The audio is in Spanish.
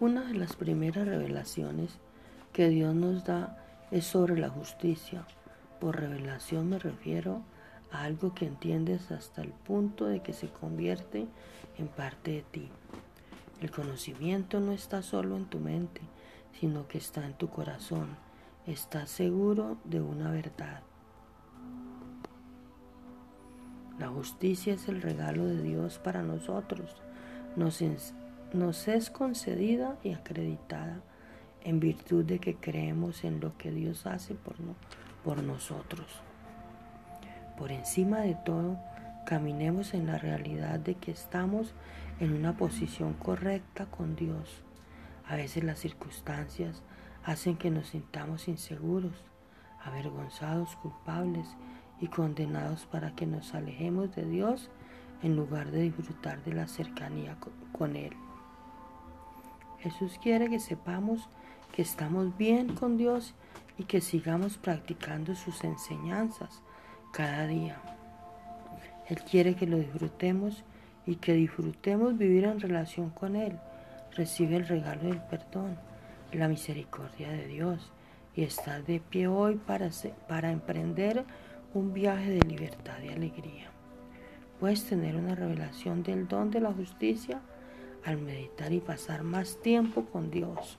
Una de las primeras revelaciones que Dios nos da es sobre la justicia. Por revelación me refiero a algo que entiendes hasta el punto de que se convierte en parte de ti. El conocimiento no está solo en tu mente, sino que está en tu corazón. Estás seguro de una verdad. La justicia es el regalo de Dios para nosotros. Nos, nos es concedida y acreditada en virtud de que creemos en lo que Dios hace por, por nosotros. Por encima de todo, caminemos en la realidad de que estamos en una posición correcta con Dios. A veces las circunstancias hacen que nos sintamos inseguros, avergonzados, culpables y condenados para que nos alejemos de Dios en lugar de disfrutar de la cercanía con Él. Jesús quiere que sepamos que estamos bien con Dios y que sigamos practicando sus enseñanzas cada día. Él quiere que lo disfrutemos y que disfrutemos vivir en relación con Él. Recibe el regalo del perdón, la misericordia de Dios y estar de pie hoy para, para emprender un viaje de libertad y alegría. Puedes tener una revelación del don de la justicia al meditar y pasar más tiempo con Dios.